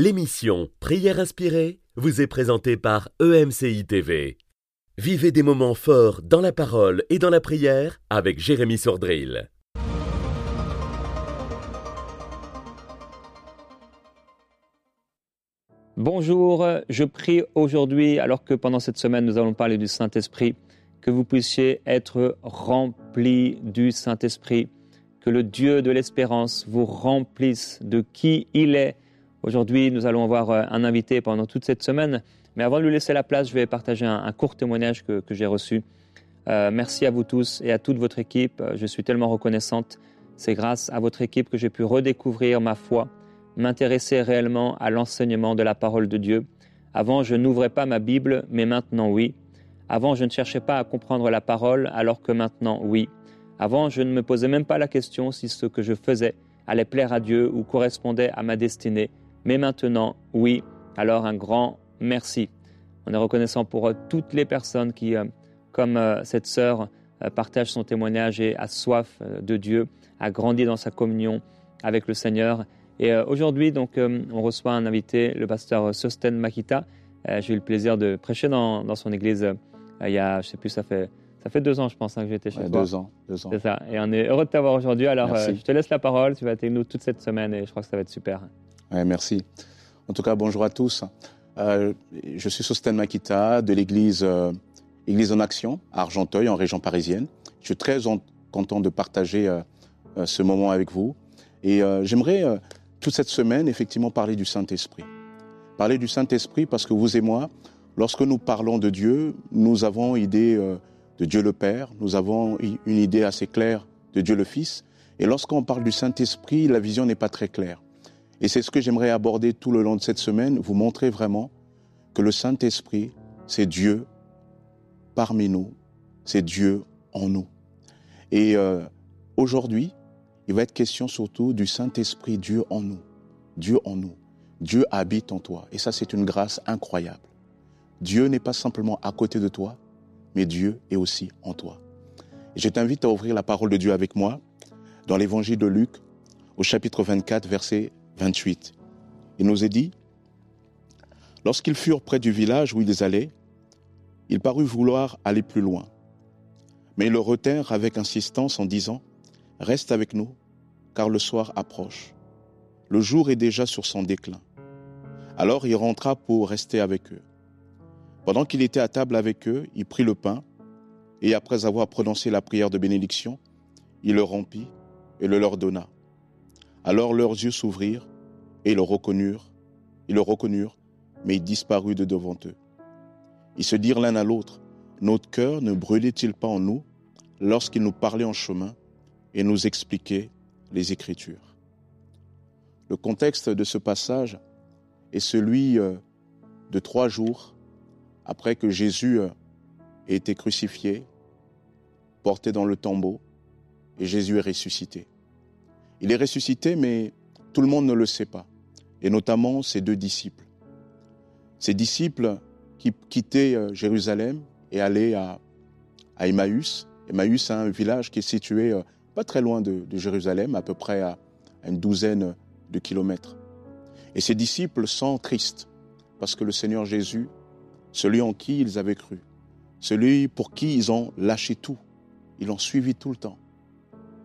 L'émission Prière inspirée vous est présentée par EMCI TV. Vivez des moments forts dans la parole et dans la prière avec Jérémy Sordrill. Bonjour, je prie aujourd'hui, alors que pendant cette semaine nous allons parler du Saint-Esprit, que vous puissiez être remplis du Saint-Esprit, que le Dieu de l'espérance vous remplisse de qui il est. Aujourd'hui, nous allons avoir euh, un invité pendant toute cette semaine, mais avant de lui laisser la place, je vais partager un, court témoignage que, j'ai reçu. Euh, merci à vous tous et à toute votre équipe. Je suis tellement reconnaissante. C'est grâce à votre équipe que j'ai pu redécouvrir ma foi, m'intéresser réellement à l'enseignement de la parole de Dieu. Avant, je n'ouvrais pas ma Bible, mais maintenant oui. Avant, je ne cherchais pas à comprendre la parole, alors que maintenant oui. Avant, je ne me posais même pas la question si ce que je faisais allait plaire à Dieu ou correspondait à ma destinée. Mais maintenant, oui. Alors un grand merci. On est reconnaissant pour toutes les personnes qui, euh, comme euh, cette sœur, euh, partagent son témoignage et a soif de Dieu, a grandi dans sa communion avec le Seigneur. Et aujourd'hui, donc, on reçoit un invité, le pasteur Sosten Makita. J'ai eu le plaisir de prêcher dans, dans son église il y a, je sais plus, ça fait ça fait deux ans, je pense, hein, que j'étais chez toi. Deux ans, deux ans. C'est ça. Et on est heureux de t'avoir aujourd'hui. Alors, euh, je te laisse la parole. Tu vas être avec nous toute cette semaine et je crois que ça va être super. Merci. En tout cas, bonjour à tous. Euh, je suis Sosten Makita de l'église euh, Église en Action à Argenteuil, en région parisienne. Je suis très content de partager ce moment avec vous. Et j'aimerais toute cette semaine, effectivement, parler du Saint-Esprit. Parler du Saint-Esprit parce que vous et moi, lorsque nous parlons de Dieu, nous avons idée de Dieu le Père, nous avons une idée assez claire de Dieu le Fils. Et lorsqu'on parle du Saint-Esprit, la vision n'est pas très claire. Et c'est ce que j'aimerais aborder tout le long de cette semaine, vous montrer vraiment que le Saint-Esprit, c'est Dieu parmi nous, c'est Dieu en nous. Et euh, aujourd'hui, il va être question surtout du Saint-Esprit, Dieu en nous. Dieu en nous. Dieu habite en toi. Et ça, c'est une grâce incroyable. Dieu n'est pas simplement à côté de toi, mais Dieu est aussi en toi. je t'invite à ouvrir la parole de Dieu avec moi dans l'évangile de Luc au chapitre 24, verset 28. Il nous est dit, Lorsqu'ils furent près du village où ils allaient, il parut vouloir aller plus loin. Mais ils le retinrent avec insistance en disant, Reste avec nous, car le soir approche. Le jour est déjà sur son déclin. Alors il rentra pour rester avec eux. Pendant qu'il était à table avec eux, il prit le pain, et après avoir prononcé la prière de bénédiction, il le rompit et le leur donna. Alors leurs yeux s'ouvrirent, et le reconnurent, ils le reconnurent, mais il disparut de devant eux. Ils se dirent l'un à l'autre, Notre cœur ne brûlait-il pas en nous lorsqu'il nous parlait en chemin et nous expliquait les Écritures? Le contexte de ce passage est celui euh, de trois jours après que Jésus euh, ait été crucifié, porté dans le tombeau, et Jésus est ressuscité. Il est ressuscité, mais tout le monde ne le sait pas, et notamment ses deux disciples. Ses disciples qui quittaient euh, Jérusalem et allaient à, Emmaüs. Emmaüs, c'est un village qui est situé euh, pas très loin de, Jérusalem, à peu près à une douzaine de kilomètres. Et ses disciples sont tristes parce que le Seigneur Jésus celui en qui ils avaient cru, celui pour qui ils ont lâché tout, ils l'ont suivi tout le temps.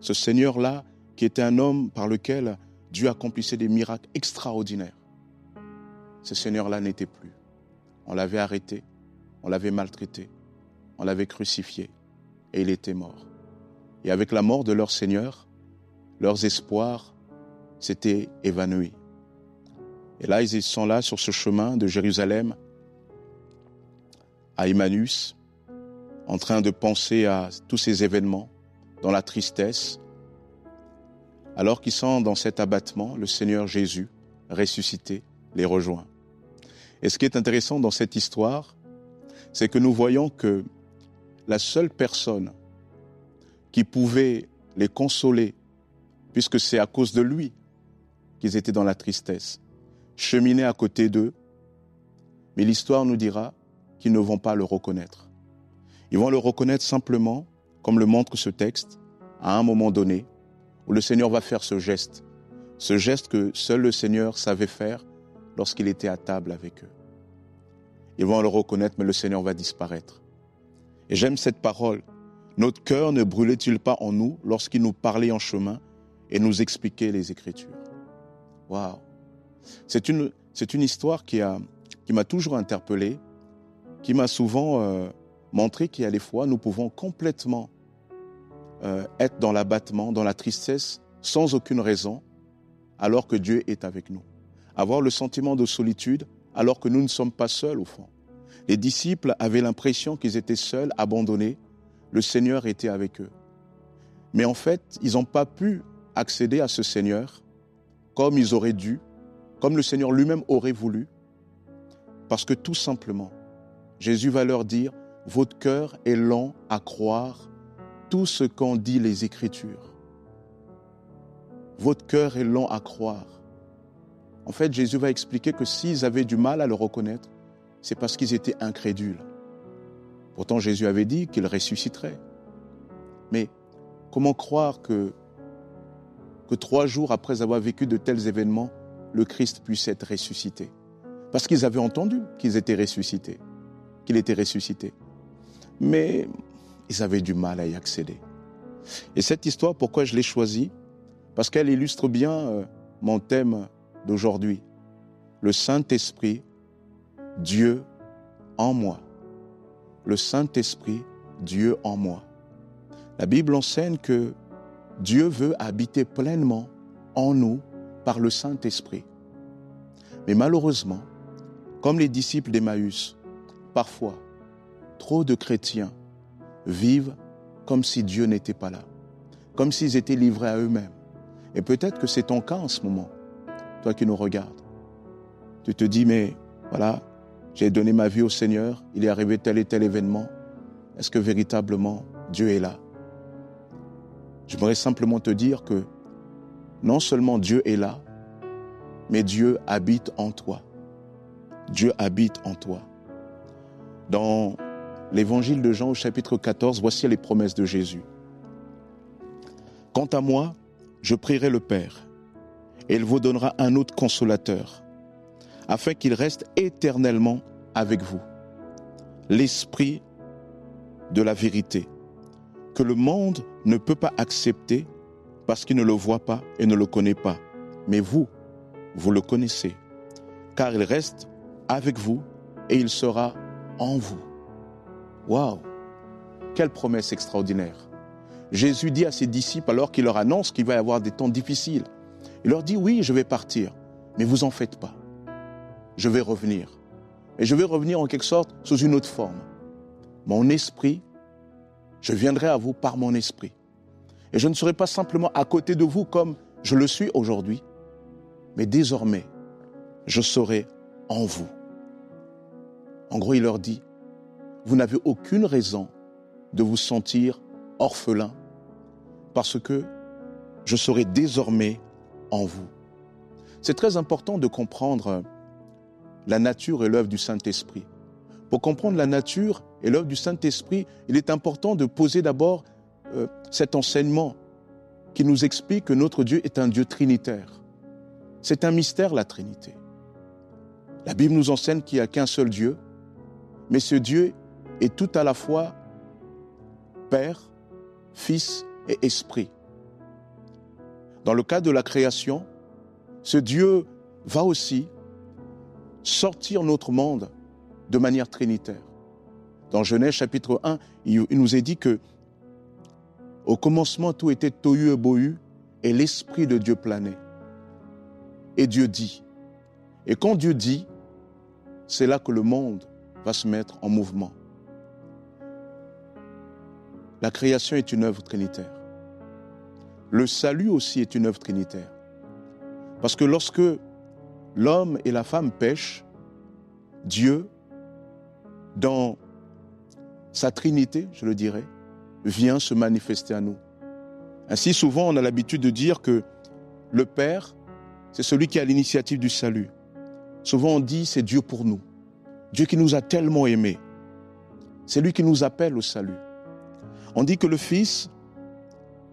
Ce Seigneur-là, qui était un homme par lequel Dieu accomplissait des miracles extraordinaires, ce Seigneur-là n'était plus. On l'avait arrêté, on l'avait maltraité, on l'avait crucifié, et il était mort. Et avec la mort de leur Seigneur, leurs espoirs s'étaient évanouis. Et là, ils sont là sur ce chemin de Jérusalem à Emmanuus, en train de penser à tous ces événements, dans la tristesse. Alors qu'ils sont dans cet abattement, le Seigneur Jésus, ressuscité, les rejoint. Et ce qui est intéressant dans cette histoire, c'est que nous voyons que la seule personne qui pouvait les consoler, puisque c'est à cause de lui qu'ils étaient dans la tristesse, cheminait à côté d'eux. Mais l'histoire nous dira qu'ils ne vont pas le reconnaître. Ils vont le reconnaître simplement, comme le montre ce texte, à un moment donné, où le Seigneur va faire ce geste, ce geste que seul le Seigneur savait faire lorsqu'il était à table avec eux. Ils vont le reconnaître, mais le Seigneur va disparaître. Et j'aime cette parole. Notre cœur ne brûlait-il pas en nous lorsqu'il nous parlait en chemin et nous expliquait les Écritures? Waouh C'est une, c'est une histoire qui, a, qui m'a toujours interpellé, qui m'a souvent euh, montré qu'il y a des fois, nous pouvons complètement euh, être dans l'abattement, dans la tristesse, sans aucune raison, alors que Dieu est avec nous. Avoir le sentiment de solitude, alors que nous ne sommes pas seuls au fond. Les disciples avaient l'impression qu'ils étaient seuls, abandonnés. Le Seigneur était avec eux. Mais en fait, ils n'ont pas pu accéder à ce Seigneur comme ils auraient dû, comme le Seigneur lui-même aurait voulu, parce que tout simplement, Jésus va leur dire, votre cœur est lent à croire tout ce qu'ont dit les Écritures. Votre cœur est lent à croire. En fait, Jésus va expliquer que s'ils avaient du mal à le reconnaître, c'est parce qu'ils étaient incrédules. Pourtant, Jésus avait dit qu'il ressusciterait. Mais comment croire que, que trois jours après avoir vécu de tels événements, le Christ puisse être ressuscité? Parce qu'ils avaient entendu qu'ils étaient ressuscités, qu'il était ressuscité. Mais ils avaient du mal à y accéder. Et cette histoire, pourquoi je l'ai choisie? Parce qu'elle illustre bien euh, mon thème d'aujourd'hui. Le Saint-Esprit, Dieu en moi. Le Saint-Esprit, Dieu en moi. La Bible enseigne que Dieu veut habiter pleinement en nous par le Saint-Esprit. Mais malheureusement, comme les disciples d'Emmaüs, parfois, trop de chrétiens vivent comme si Dieu n'était pas là, comme s'ils étaient livrés à eux-mêmes. Et peut-être que c'est ton cas en ce moment toi qui nous regardes. Tu te dis, mais voilà, j'ai donné ma vie au Seigneur, il est arrivé tel et tel événement. Est-ce que véritablement Dieu est là? J'aimerais simplement te dire que non seulement Dieu est là, mais Dieu habite en toi. Dieu habite en toi. Dans l'évangile de Jean au chapitre 14, voici les promesses de Jésus. Quant à moi, je prierai le Père et il vous donnera un autre consolateur, afin qu'il reste éternellement avec vous. L'Esprit de la vérité, que le monde ne peut pas accepter parce qu'il ne le voit pas et ne le connaît pas. Mais vous, vous le connaissez, car il reste avec vous et il sera en vous. Waouh Quelle promesse extraordinaire Jésus dit à ses disciples alors qu'il leur annonce qu'il va y avoir des temps difficiles, il leur dit, oui, je vais partir, mais vous en faites pas. Je vais revenir. Et je vais revenir en quelque sorte sous une autre forme. Mon esprit, je viendrai à vous par mon esprit. Et je ne serai pas simplement à côté de vous comme je le suis aujourd'hui, mais désormais, je serai en vous. En gros, il leur dit, vous n'avez aucune raison de vous sentir orphelin, parce que je serai désormais en vous. C'est très important de comprendre la nature et l'œuvre du Saint-Esprit. Pour comprendre la nature et l'œuvre du Saint-Esprit, il est important de poser d'abord euh, cet enseignement qui nous explique que notre Dieu est un Dieu trinitaire. C'est un mystère, la Trinité. La Bible nous enseigne qu'il n'y a qu'un seul Dieu, mais ce Dieu est tout à la fois Père, Fils et Esprit. Dans le cas de la création, ce Dieu va aussi sortir notre monde de manière trinitaire. Dans Genèse chapitre 1, il nous est dit que au commencement tout était tohu et bohu et l'esprit de Dieu planait. Et Dieu dit. Et quand Dieu dit, c'est là que le monde va se mettre en mouvement. La création est une œuvre trinitaire. Le salut aussi est une œuvre trinitaire. Parce que lorsque l'homme et la femme pêchent, Dieu, dans sa trinité, je le dirais, vient se manifester à nous. Ainsi, souvent, on a l'habitude de dire que le Père, c'est celui qui a l'initiative du salut. Souvent, on dit c'est Dieu pour nous. Dieu qui nous a tellement aimés. C'est lui qui nous appelle au salut. On dit que le Fils,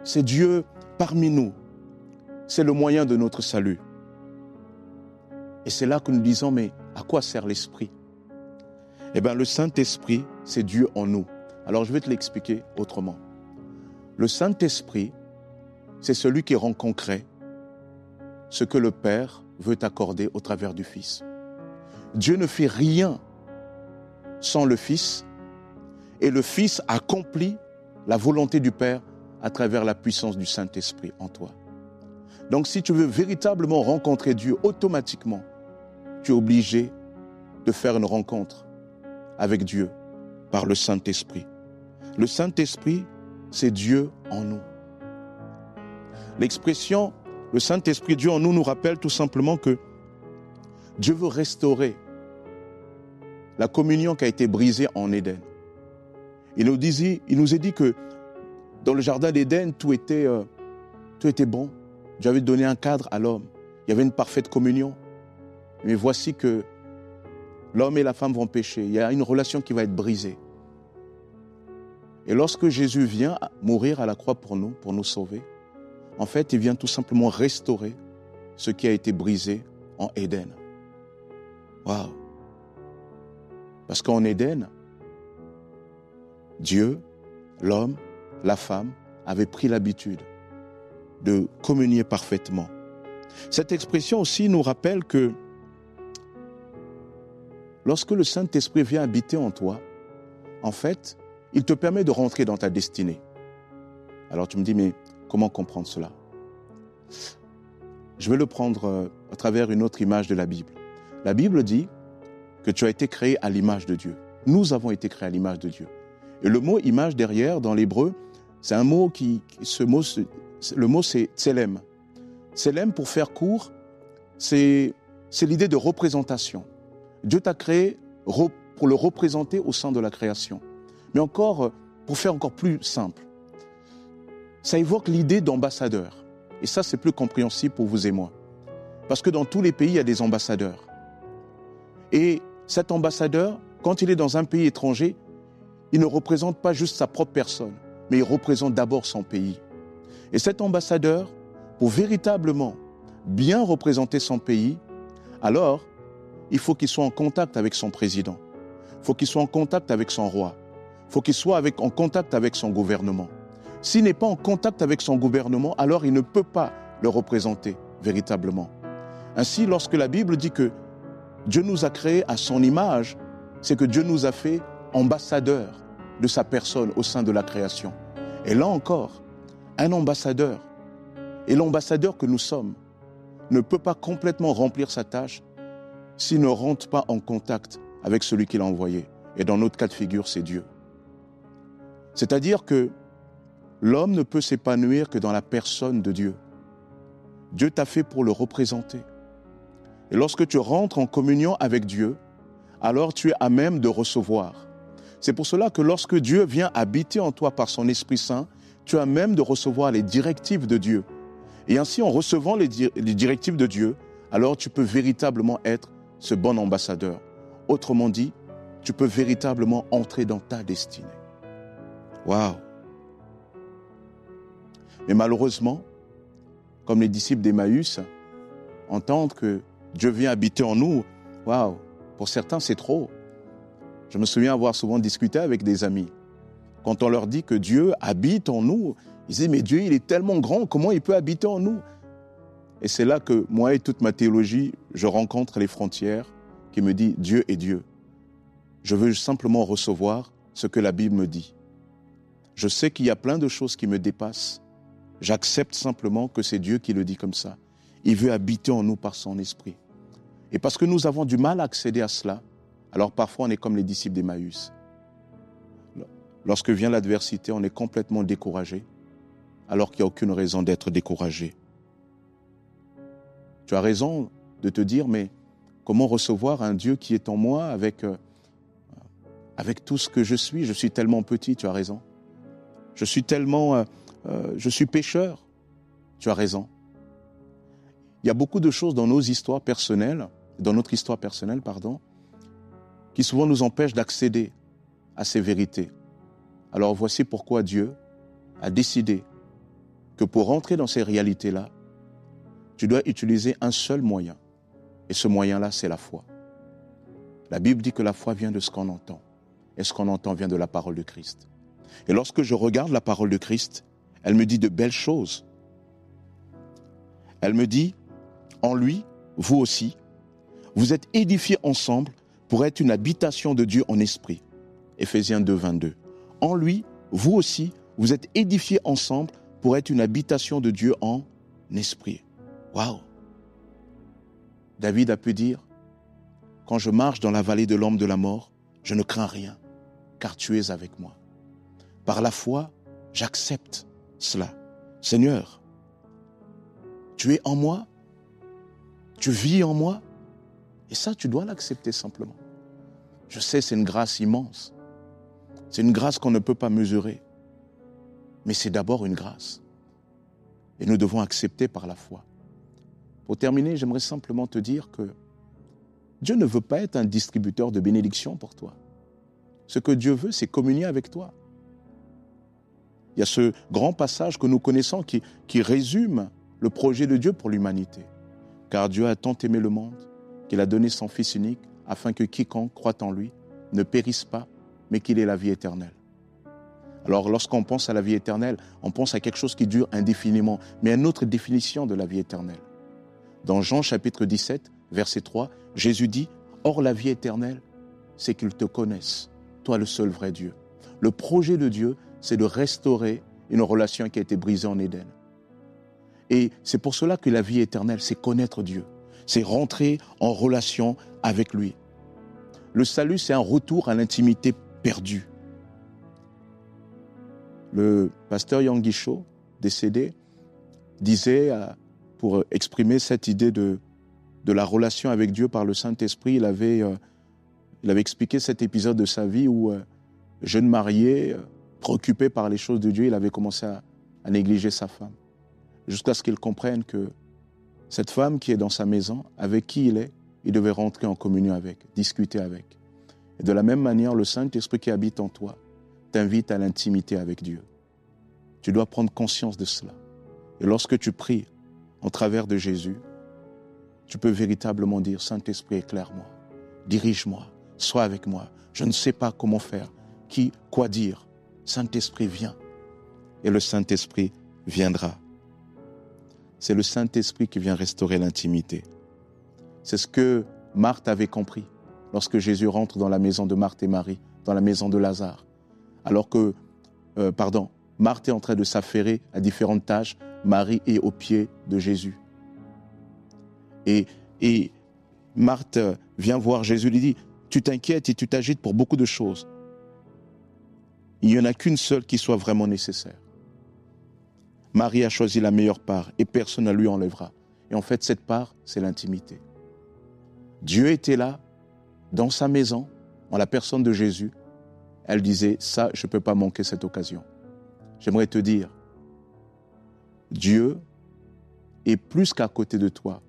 c'est Dieu parmi nous. C'est le moyen de notre salut. Et c'est là que nous disons, mais à quoi sert l'Esprit? Eh bien, le Saint-Esprit, c'est Dieu en nous. Alors, je vais te l'expliquer autrement. Le Saint-Esprit, c'est celui qui rend concret ce que le Père veut accorder au travers du Fils. Dieu ne fait rien sans le Fils et le Fils accomplit la volonté du Père à travers la puissance du Saint-Esprit en toi. Donc si tu veux véritablement rencontrer Dieu automatiquement, tu es obligé de faire une rencontre avec Dieu par le Saint-Esprit. Le Saint-Esprit, c'est Dieu en nous. L'expression le Saint-Esprit Dieu en nous nous rappelle tout simplement que Dieu veut restaurer la communion qui a été brisée en Éden. Il nous, disait, il nous a dit que dans le jardin d'Éden, tout était, euh, tout était bon. Dieu avait donné un cadre à l'homme. Il y avait une parfaite communion. Mais voici que l'homme et la femme vont pécher. Il y a une relation qui va être brisée. Et lorsque Jésus vient mourir à la croix pour nous, pour nous sauver, en fait, il vient tout simplement restaurer ce qui a été brisé en Éden. Waouh! Parce qu'en Éden, Dieu, l'homme, la femme avaient pris l'habitude de communier parfaitement. Cette expression aussi nous rappelle que lorsque le Saint-Esprit vient habiter en toi, en fait, il te permet de rentrer dans ta destinée. Alors tu me dis, mais comment comprendre cela? Je vais le prendre euh, à travers une autre image de la Bible. La Bible dit que tu as été créé à l'image de Dieu. Nous avons été créés à l'image de Dieu. Et le mot image derrière, dans l'hébreu, c'est un mot qui, ce mot, le mot c'est tselem. Tselem, pour faire court, c'est l'idée de représentation. Dieu t'a créé pour le représenter au sein de la création. Mais encore, pour faire encore plus simple, ça évoque l'idée d'ambassadeur. Et ça, c'est plus compréhensible pour vous et moi. Parce que dans tous les pays, il y a des ambassadeurs. Et cet ambassadeur, quand il est dans un pays étranger, il ne représente pas juste sa propre personne, mais il représente d'abord son pays. Et cet ambassadeur, pour véritablement bien représenter son pays, alors il faut qu'il soit en contact avec son président, il faut qu'il soit en contact avec son roi, il faut qu'il soit en contact avec son gouvernement. S'il n'est pas en contact avec son gouvernement, alors il ne peut pas le représenter véritablement. Ainsi, lorsque la Bible dit que Dieu nous a créés à son image, c'est que Dieu nous a fait ambassadeurs de sa personne au sein de la création. Et là encore, un ambassadeur, et l'ambassadeur que nous sommes, ne peut pas complètement remplir sa tâche s'il ne rentre pas en contact avec celui qui l'a envoyé. Et dans notre cas de figure, c'est Dieu. C'est-à-dire que l'homme ne peut s'épanouir que dans la personne de Dieu. Dieu t'a fait pour le représenter. Et lorsque tu rentres en communion avec Dieu, alors tu es à même de recevoir. C'est pour cela que lorsque Dieu vient habiter en toi par son Esprit Saint, tu as même de recevoir les directives de Dieu. Et ainsi, en recevant les, directives de Dieu, alors tu peux véritablement être ce bon ambassadeur. Autrement dit, tu peux véritablement entrer dans ta destinée. Waouh! Mais malheureusement, comme les disciples d'Emmaüs, entendre que Dieu vient habiter en nous, waouh, pour certains c'est trop. Je me souviens avoir souvent discuté avec des amis. Quand on leur dit que Dieu habite en nous, ils disent mais Dieu il est tellement grand, comment il peut habiter en nous? Et c'est là que moi et toute ma théologie, je rencontre les frontières qui me disent Dieu est Dieu. Je veux simplement recevoir ce que la Bible me dit. Je sais qu'il y a plein de choses qui me dépassent, J'accepte simplement que c'est Dieu qui le dit comme ça. Il veut habiter en nous par son esprit. Et parce que nous avons du mal à accéder à cela, alors parfois on est comme les disciples d'Emmaüs. Lorsque vient l'adversité, on est complètement découragé, alors qu'il n'y a aucune raison d'être découragé. Tu as raison de te dire, mais comment recevoir un Dieu qui est en moi avec, euh, avec tout ce que je suis? Je suis tellement petit, tu as raison. Je suis tellement... Euh, euh, je suis pécheur. Tu as raison. Il y a beaucoup de choses dans nos histoires personnelles, dans notre histoire personnelle, pardon, qui souvent nous empêchent d'accéder à ces vérités. Alors voici pourquoi Dieu a décidé que pour rentrer dans ces réalités-là, tu dois utiliser un seul moyen. Et ce moyen-là, c'est la foi. La Bible dit que la foi vient de ce qu'on entend. Et ce qu'on entend vient de la parole de Christ. Et lorsque je regarde la parole de Christ, elle me dit de belles choses. Elle me dit, en lui, vous aussi, vous êtes édifiés ensemble pour être une habitation de Dieu en esprit. Éphésiens 2, 22. En lui, vous aussi, vous êtes édifiés ensemble pour être une habitation de Dieu en esprit. Waouh! David a pu dire, quand je marche dans la vallée de l'ombre de la mort, je ne crains rien, car tu es avec moi. Par la foi, j'accepte cela. Seigneur, tu es en moi, tu vis en moi, et ça, tu dois l'accepter simplement. Je sais, c'est une grâce immense. C'est une grâce qu'on ne peut pas mesurer. Mais c'est d'abord une grâce. Et nous devons accepter par la foi. Pour terminer, j'aimerais simplement te dire que Dieu ne veut pas être un distributeur de bénédictions pour toi. Ce que Dieu veut, c'est communier avec toi. Il y a ce grand passage que nous connaissons qui, qui résume le projet de Dieu pour l'humanité. Car Dieu a tant aimé le monde qu'il a donné son Fils unique afin que quiconque croit en lui ne périsse pas, mais qu'il ait la vie éternelle. Alors lorsqu'on pense à la vie éternelle, on pense à quelque chose qui dure indéfiniment, mais à une autre définition de la vie éternelle. Dans Jean chapitre 17, verset 3, Jésus dit, Or la vie éternelle, c'est qu'ils te connaissent, toi le seul vrai Dieu. Le projet de Dieu, c'est de restaurer une relation qui a été brisée en Éden. Et c'est pour cela que la vie éternelle, c'est connaître Dieu, c'est rentrer en relation avec lui. Le salut, c'est un retour à l'intimité perdue. Le pasteur Yanguicho, décédé, disait, euh, pour exprimer cette idée de, de la relation avec Dieu par le Saint-Esprit, il avait, euh, il avait expliqué cet épisode de sa vie où, euh, jeune marié, préoccupé par les choses de Dieu, il avait commencé à négliger sa femme. Jusqu'à ce qu'il comprenne que cette femme qui est dans sa maison, avec qui il est, il devait rentrer en communion avec, discuter avec. Et de la même manière, le Saint-Esprit qui habite en toi t'invite à l'intimité avec Dieu. Tu dois prendre conscience de cela. Et lorsque tu pries en travers de Jésus, tu peux véritablement dire, Saint-Esprit, éclaire-moi, dirige-moi, sois avec moi. Je ne sais pas comment faire, qui, quoi dire. Saint-Esprit, viens. Et le Saint-Esprit viendra. C'est le Saint-Esprit qui vient restaurer l'intimité. C'est ce que Marthe avait compris lorsque Jésus rentre dans la maison de Marthe et Marie, dans la maison de Lazare. Alors que, euh, pardon, Marthe est en train de s'affairer à différentes tâches, Marie est au pied de Jésus. Et, et Marthe vient voir Jésus, lui dit, tu t'inquiètes et tu t'agites pour beaucoup de choses. Il n'y en a qu'une seule qui soit vraiment nécessaire. Marie a choisi la meilleure part et personne ne lui enlèvera. Et en fait, cette part, c'est l'intimité. Dieu était là, dans sa maison, en la personne de Jésus. Elle disait, ça, je ne peux pas manquer cette occasion. J'aimerais te dire, Dieu est plus qu'à côté de toi,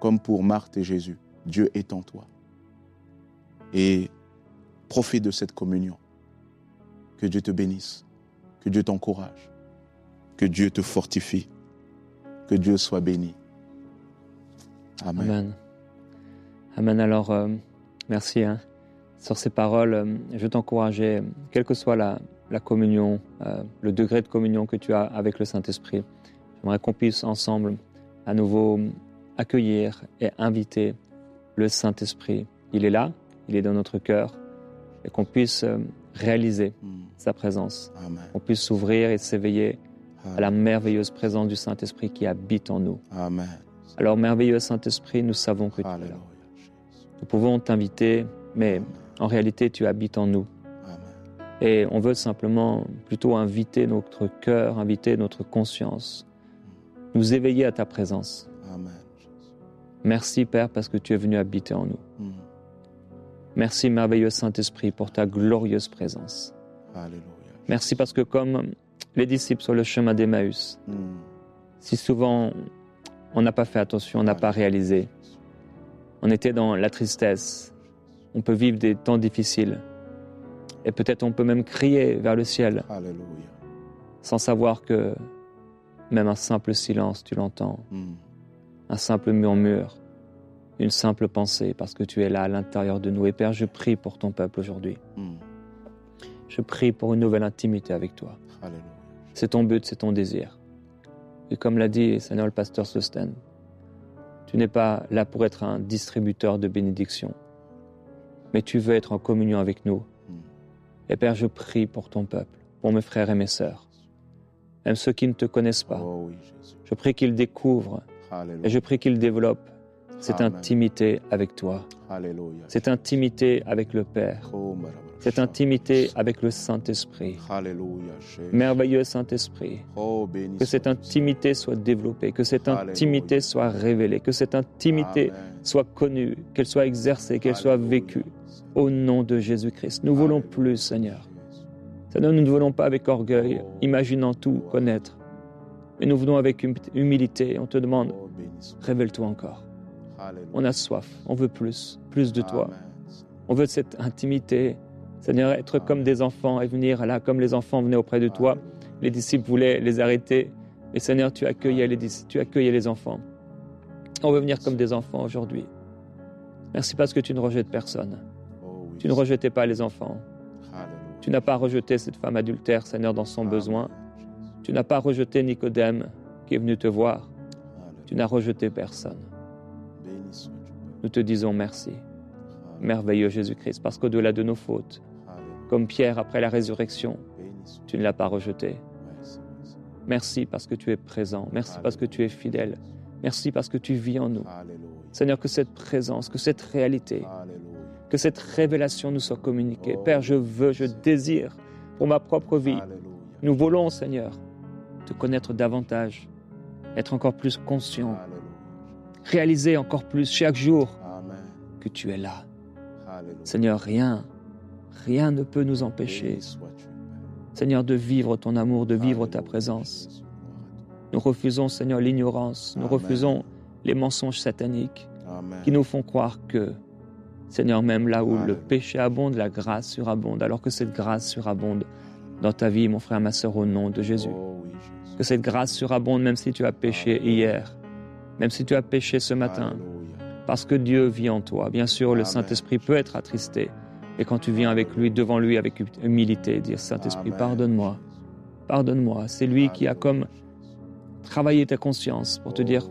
comme pour Marthe et Jésus. Dieu est en toi. Et profite de cette communion. Que Dieu te bénisse, que Dieu t'encourage, que Dieu te fortifie, que Dieu soit béni. Amen. Amen. Alors, euh, merci hein. sur ces paroles. euh, je veux t'encourager, quelle que soit la, la communion, euh, le degré de communion que tu as avec le Saint-Esprit. J'aimerais qu'on puisse ensemble à nouveau accueillir et inviter le Saint-Esprit. Il est là, il est dans notre cœur, et qu'on puisse euh, réaliser Mm. sa présence, qu'on puisse s'ouvrir et s'éveiller à la merveilleuse présence du Saint-Esprit qui habite en nous. Amen. Alors, merveilleux Saint-Esprit, nous savons que tu es là. Nous pouvons t'inviter, mais en réalité, tu habites en nous. Amen. Et on veut simplement plutôt inviter notre cœur, inviter notre conscience, nous éveiller à ta présence. Amen. Merci Père parce que tu es venu habiter en nous. Mm. Merci merveilleux Saint-Esprit pour ta glorieuse présence. Alléluia. Merci parce que comme les disciples sur le chemin d'Emmaüs, Mm. si souvent on n'a pas fait attention, on n'a pas réalisé, on était dans la tristesse, on peut vivre des temps difficiles et peut-être on peut même crier vers le ciel Alléluia. sans savoir que même un simple silence, tu l'entends, Mm. un simple murmure une simple pensée parce que tu es là à l'intérieur de nous. Et Père, je prie pour ton peuple aujourd'hui. Mm. Je prie pour une nouvelle intimité avec toi. Alléluia. C'est ton but, c'est ton désir. Et comme l'a dit Seigneur le pasteur Sosten, tu n'es pas là pour être un distributeur de bénédictions, mais tu veux être en communion avec nous. Mm. Et Père, je prie pour ton peuple, pour mes frères et mes sœurs, même ceux qui ne te connaissent pas. Oh. Je prie qu'ils découvrent et je prie qu'ils développent cette intimité avec toi, cette intimité avec le Père, Oh. Cette intimité avec le Saint-Esprit. Merveilleux Saint-Esprit, Oh, que cette intimité soit développée, que cette intimité soit révélée, que cette intimité soit connue, qu'elle soit exercée, qu'elle soit vécue. Au nom de Jésus-Christ. Nous voulons plus, Seigneur. Seigneur, nous ne voulons pas avec orgueil, imaginant tout connaître. Mais nous venons avec hum- humilité. On te demande, Oh, révèle-toi encore. On a soif, on veut plus, plus de toi. On veut cette intimité. Seigneur, être comme des enfants et venir là comme les enfants venaient auprès de toi. Les disciples voulaient les arrêter. Mais Seigneur, tu accueillais les, tu accueillais les enfants. On veut venir comme des enfants aujourd'hui. Merci parce que tu ne rejettes personne. Tu ne rejetais pas les enfants. Tu n'as pas rejeté cette femme adultère, Seigneur, dans son besoin. Tu n'as pas rejeté Nicodème qui est venu te voir. Tu n'as rejeté personne. Nous te disons merci, merveilleux Jésus-Christ, parce qu'au-delà de nos fautes. Comme Pierre après la résurrection, tu ne l'as pas rejeté. Merci parce que tu es présent. Merci parce que tu es fidèle. Merci parce que tu vis en nous. Seigneur, que cette présence, que cette réalité, que cette révélation nous soit communiquée. Père, je veux, je désire pour ma propre vie. Nous voulons, Seigneur, te connaître davantage, être encore plus conscient, réaliser encore plus chaque jour que tu es là. Seigneur, rien, rien ne peut nous empêcher. Seigneur, de vivre ton amour, de vivre ta présence. Nous refusons, Seigneur, l'ignorance, nous Amen. refusons les mensonges sataniques. Amen. qui nous font croire que, Seigneur, même là où le péché abonde, la grâce surabonde, alors que cette grâce surabonde dans ta vie, mon frère, ma sœur, au nom de Jésus. Oh Jésus. Que cette grâce surabonde même si tu as péché hier, même si tu as péché ce matin, parce que Dieu vit en toi. Bien sûr, le. Saint-Esprit peut être attristé. Et quand tu viens avec lui, devant lui, avec humilité, dire Saint-Esprit, pardonne-moi, pardonne-moi. C'est lui qui a comme travaillé ta conscience pour te dire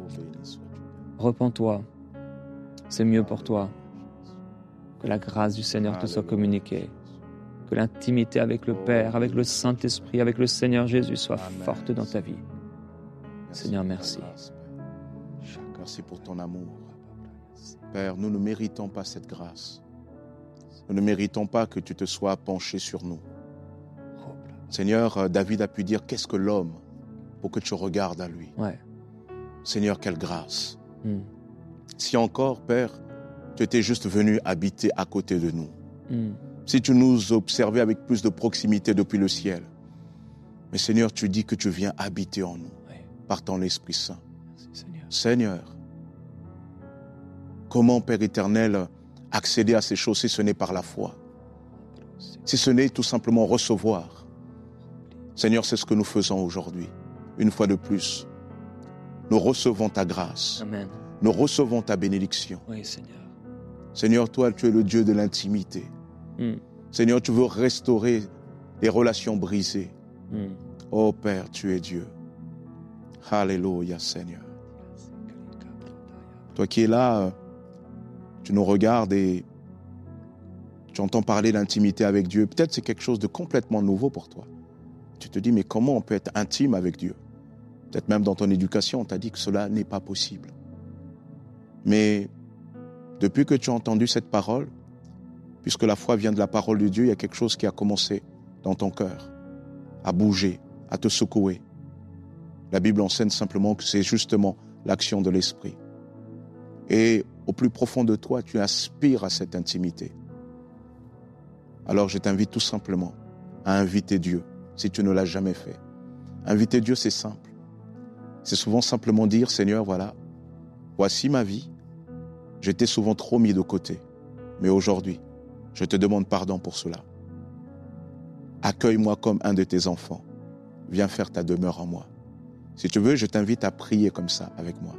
repens-toi, c'est mieux pour toi. Que la grâce du Seigneur te soit communiquée. Que l'intimité avec le Père, avec le Saint-Esprit, avec le Seigneur Jésus soit forte dans ta vie. Seigneur, merci. Merci pour ton amour. Père, nous ne méritons pas cette grâce. Nous ne méritons pas que tu te sois penché sur nous. Seigneur, euh, David a pu dire, qu'est-ce que l'homme pour que tu regardes à lui? Ouais. Seigneur, quelle grâce. Mm. Si encore, Père, tu étais juste venu habiter à côté de nous. Mm. Si tu nous observais avec plus de proximité depuis le ciel. Mais Seigneur, tu dis que tu viens habiter en nous Ouais. par ton Esprit Saint. Merci, Seigneur. Seigneur, comment, Père éternel, accéder à ces choses si ce n'est par la foi Si ce n'est tout simplement recevoir. Seigneur, c'est ce que nous faisons aujourd'hui. Une fois de plus, nous recevons ta grâce, Amen. nous recevons ta bénédiction. Oui, Seigneur. Seigneur, toi, tu es le Dieu de l'intimité. Mm. Seigneur, tu veux restaurer les relations brisées. Mm. Oh Père, tu es Dieu. Alléluia, Seigneur. Toi qui es là, tu nous regardes et tu entends parler d'intimité avec Dieu. Peut-être c'est quelque chose de complètement nouveau pour toi. Tu te dis, mais comment on peut être intime avec Dieu? Peut-être même dans ton éducation, on t'a dit que cela n'est pas possible. Mais depuis que tu as entendu cette parole, puisque la foi vient de la parole de Dieu, il y a quelque chose qui a commencé dans ton cœur, à bouger, à te secouer. La Bible enseigne simplement que c'est justement l'action de l'Esprit. Et au plus profond de toi, tu aspires à cette intimité. Alors je t'invite tout simplement à inviter Dieu, si tu ne l'as jamais fait. Inviter Dieu, c'est simple. C'est souvent simplement dire, Seigneur, voilà, voici ma vie. J'étais souvent trop mis de côté. Mais aujourd'hui, je te demande pardon pour cela. Accueille-moi comme un de tes enfants. Viens faire ta demeure en moi. Si tu veux, je t'invite à prier comme ça avec moi.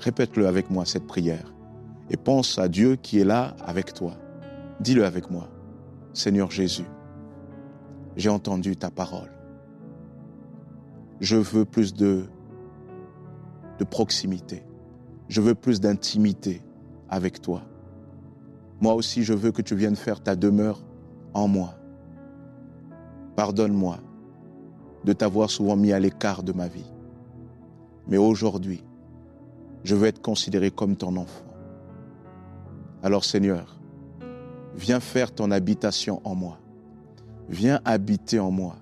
Répète-le avec moi, cette prière. et pense à Dieu qui est là avec toi. Dis-le avec moi. Seigneur Jésus, j'ai entendu ta parole. Je veux plus de, de proximité. Je veux plus d'intimité avec toi. Moi aussi, je veux que tu viennes faire ta demeure en moi. Pardonne-moi de t'avoir souvent mis à l'écart de ma vie. Mais aujourd'hui, je veux être considéré comme ton enfant. Alors Seigneur, viens faire ton habitation en moi. Viens habiter en moi.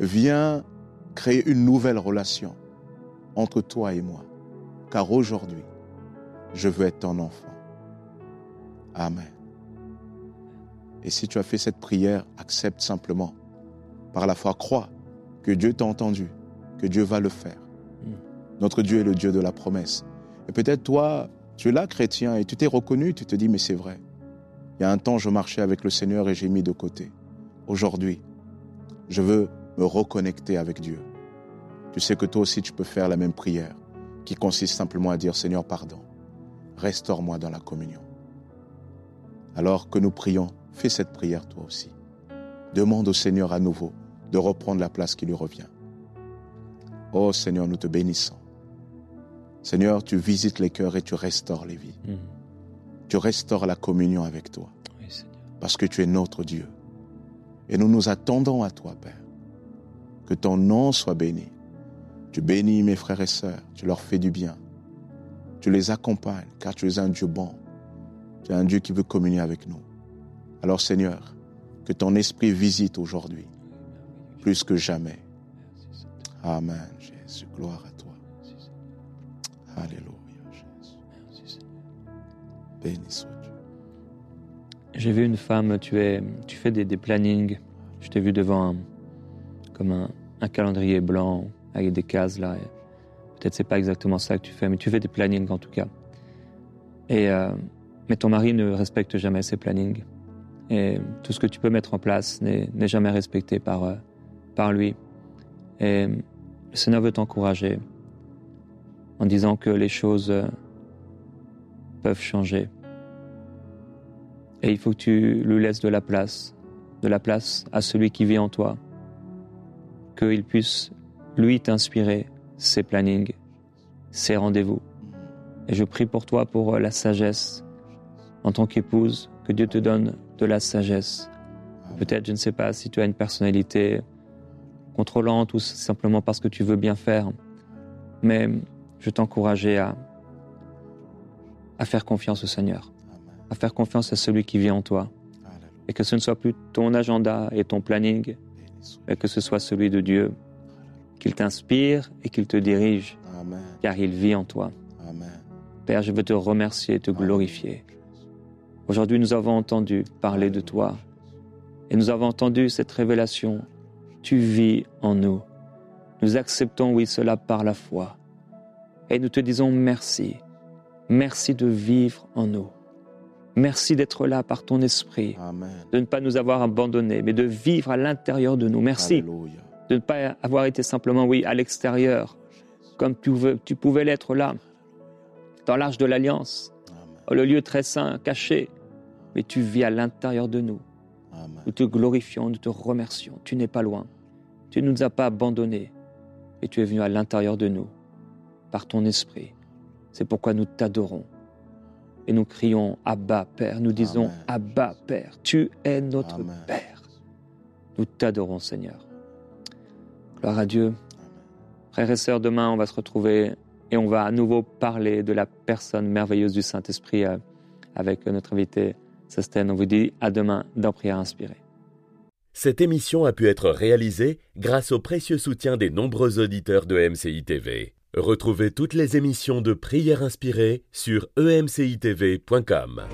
Viens créer une nouvelle relation entre toi et moi. Car aujourd'hui, je veux être ton enfant. Amen. Et si tu as fait cette prière, accepte simplement. Par la foi, crois que Dieu t'a entendu, que Dieu va le faire. Notre Dieu est le Dieu de la promesse. Et peut-être toi, tu es là chrétien et tu t'es reconnu, tu te dis, mais c'est vrai. Il y a un temps, je marchais avec le Seigneur et j'ai mis de côté. Aujourd'hui, je veux me reconnecter avec Dieu. Tu sais que toi aussi, tu peux faire la même prière qui consiste simplement à dire, Seigneur, pardon, restaure-moi dans la communion. Alors que nous prions, fais cette prière toi aussi. Demande au Seigneur à nouveau de reprendre la place qui lui revient. Oh Seigneur, nous te bénissons. Seigneur, tu visites les cœurs et tu restaures les vies. Mhm. Tu restaures la communion avec toi. Oui, Seigneur. Parce que tu es notre Dieu. Et nous nous attendons à toi, Père. Que ton nom soit béni. Tu bénis mes frères et sœurs. Tu leur fais du bien. Tu les accompagnes, car tu es un Dieu bon. Tu es un Dieu qui veut communier avec nous. Alors, Seigneur, que ton esprit visite aujourd'hui, plus que jamais. Amen, Jésus. Gloire à toi. Alléluia, Jésus. Béni soit Dieu. J'ai vu une femme, tu, es, tu fais des, plannings. Je t'ai vu devant un, comme un, calendrier blanc avec des cases là. Peut-être c'est pas exactement ça que tu fais, mais tu fais des plannings en tout cas. Et, euh, mais ton mari ne respecte jamais ces plannings. Et tout ce que tu peux mettre en place n'est n'est jamais respecté par, euh, par lui. Et le Seigneur veut t'encourager en disant que les choses euh, peuvent changer. Et il faut que tu lui laisses de la place, de la place à celui qui vit en toi, qu'il puisse, lui, t'inspirer ses plannings, ses rendez-vous. Et je prie pour toi pour euh, la sagesse en tant qu'épouse, que Dieu te donne de la sagesse. Peut-être, je ne sais pas, si tu as une personnalité contrôlante ou simplement parce que tu veux bien faire, mais je t'encourageais à, à faire confiance au Seigneur, à faire confiance à celui qui vit en toi, Alléluia. et que ce ne soit plus ton agenda et ton planning, mais que ce soit celui de Dieu, qu'il t'inspire et qu'il te dirige, Amen. car il vit en toi. Amen. Père, je veux te remercier et te glorifier. Aujourd'hui, nous avons entendu parler de toi et nous avons entendu cette révélation. Tu vis en nous. Nous acceptons, oui, cela par la foi. Et nous te disons merci. Merci de vivre en nous. Merci d'être là par ton esprit, Amen. de ne pas nous avoir abandonnés, mais de vivre à l'intérieur de nous. Merci Alléluia. de ne pas avoir été simplement, oui, à l'extérieur, comme tu, veux- tu pouvais l'être là, dans l'arche de l'alliance, le lieu très saint, caché. Mais tu vis à l'intérieur de nous. Amen. Nous te glorifions, nous te remercions. Tu n'es pas loin. Tu ne nous as pas abandonnés. Et tu es venu à l'intérieur de nous, par ton esprit. C'est pourquoi nous t'adorons. Et nous crions Abba, Père. Nous disons Amen. Abba, Père. Tu es notre Amen. Père. Nous t'adorons, Seigneur. Gloire à Dieu. Frères et sœurs, demain, on va se retrouver et on va à nouveau parler de la personne merveilleuse du Saint-Esprit euh, avec notre invité Sosten. On vous dit à demain dans Prière Inspirée. Cette émission a pu être réalisée grâce au précieux soutien des nombreux auditeurs de MCI TV. Retrouvez toutes les émissions de Prière inspirée sur emcitv.com.